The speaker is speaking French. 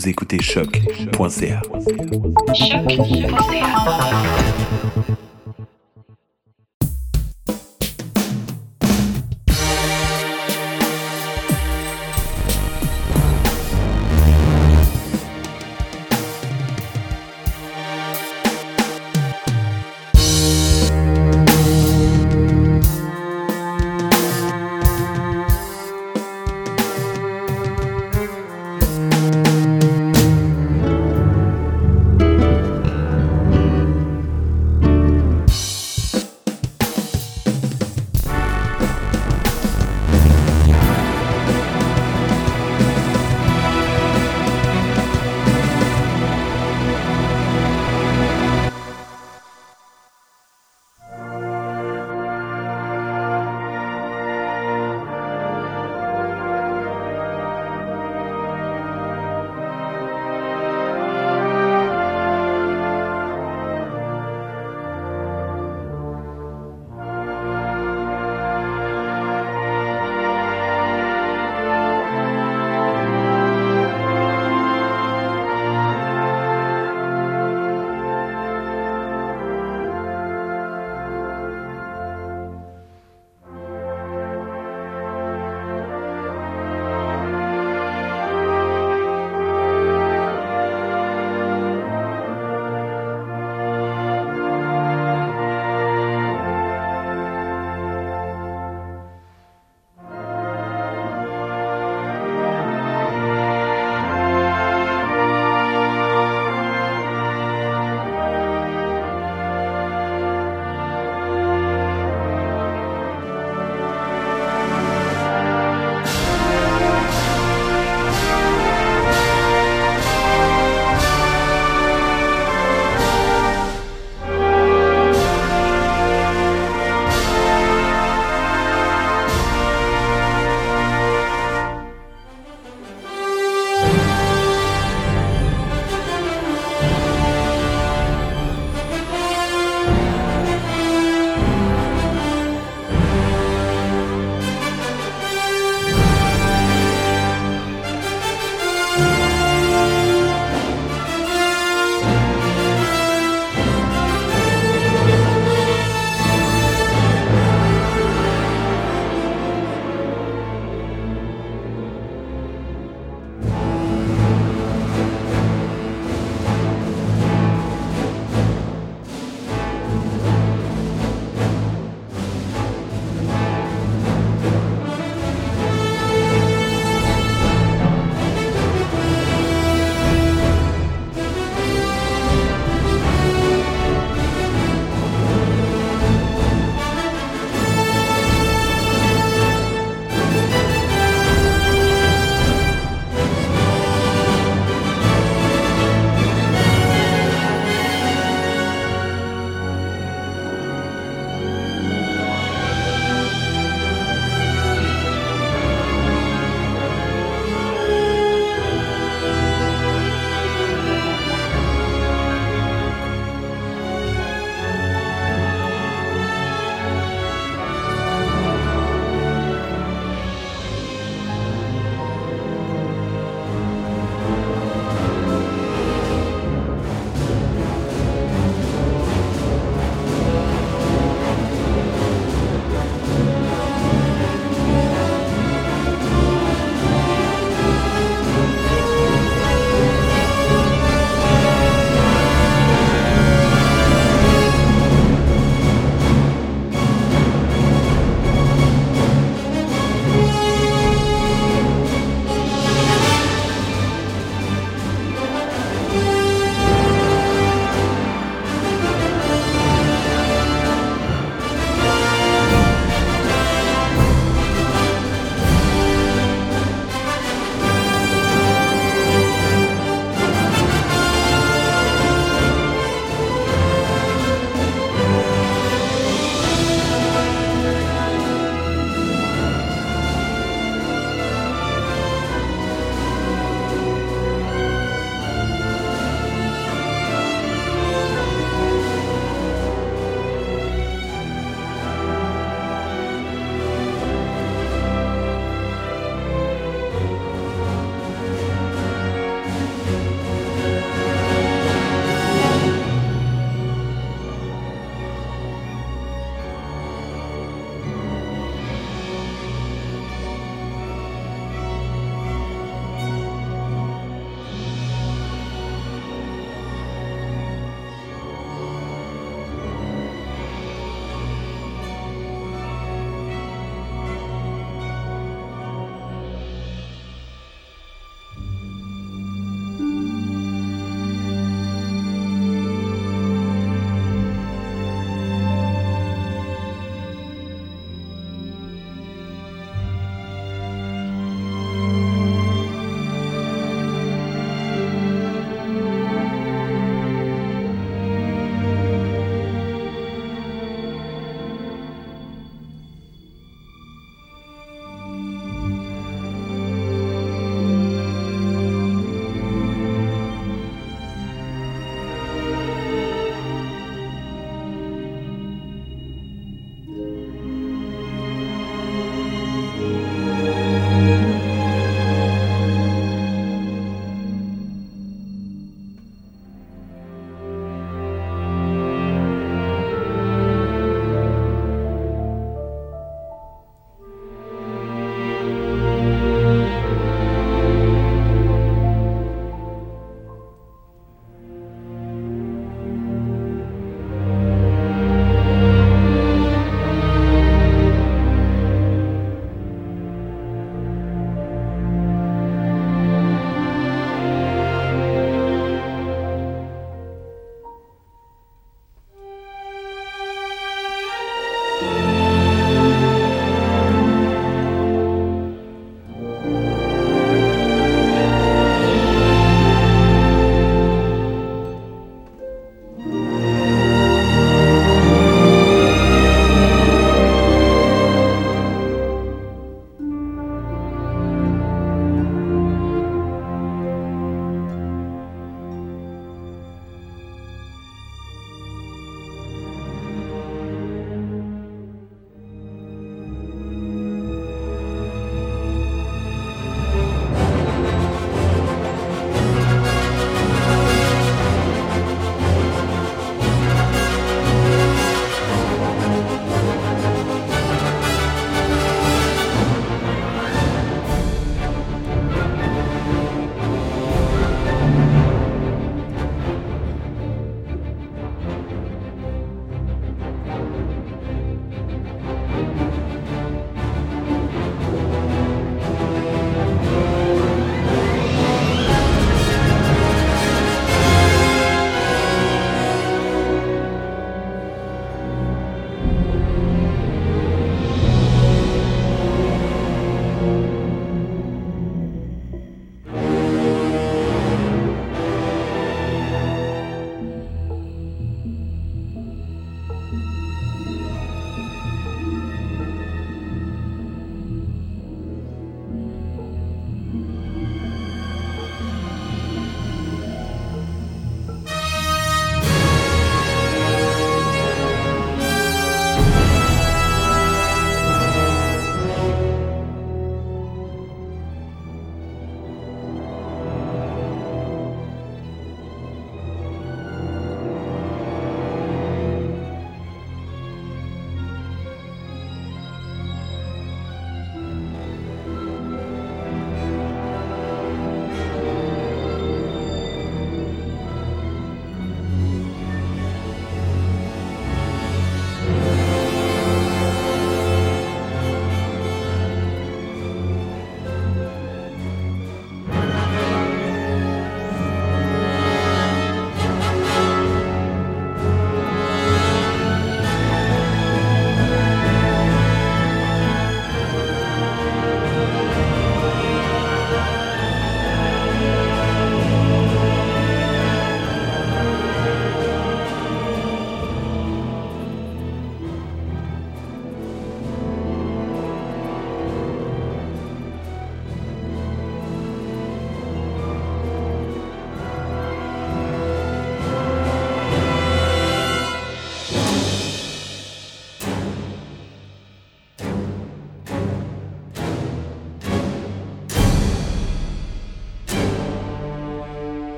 Vous écoutez choc.ca.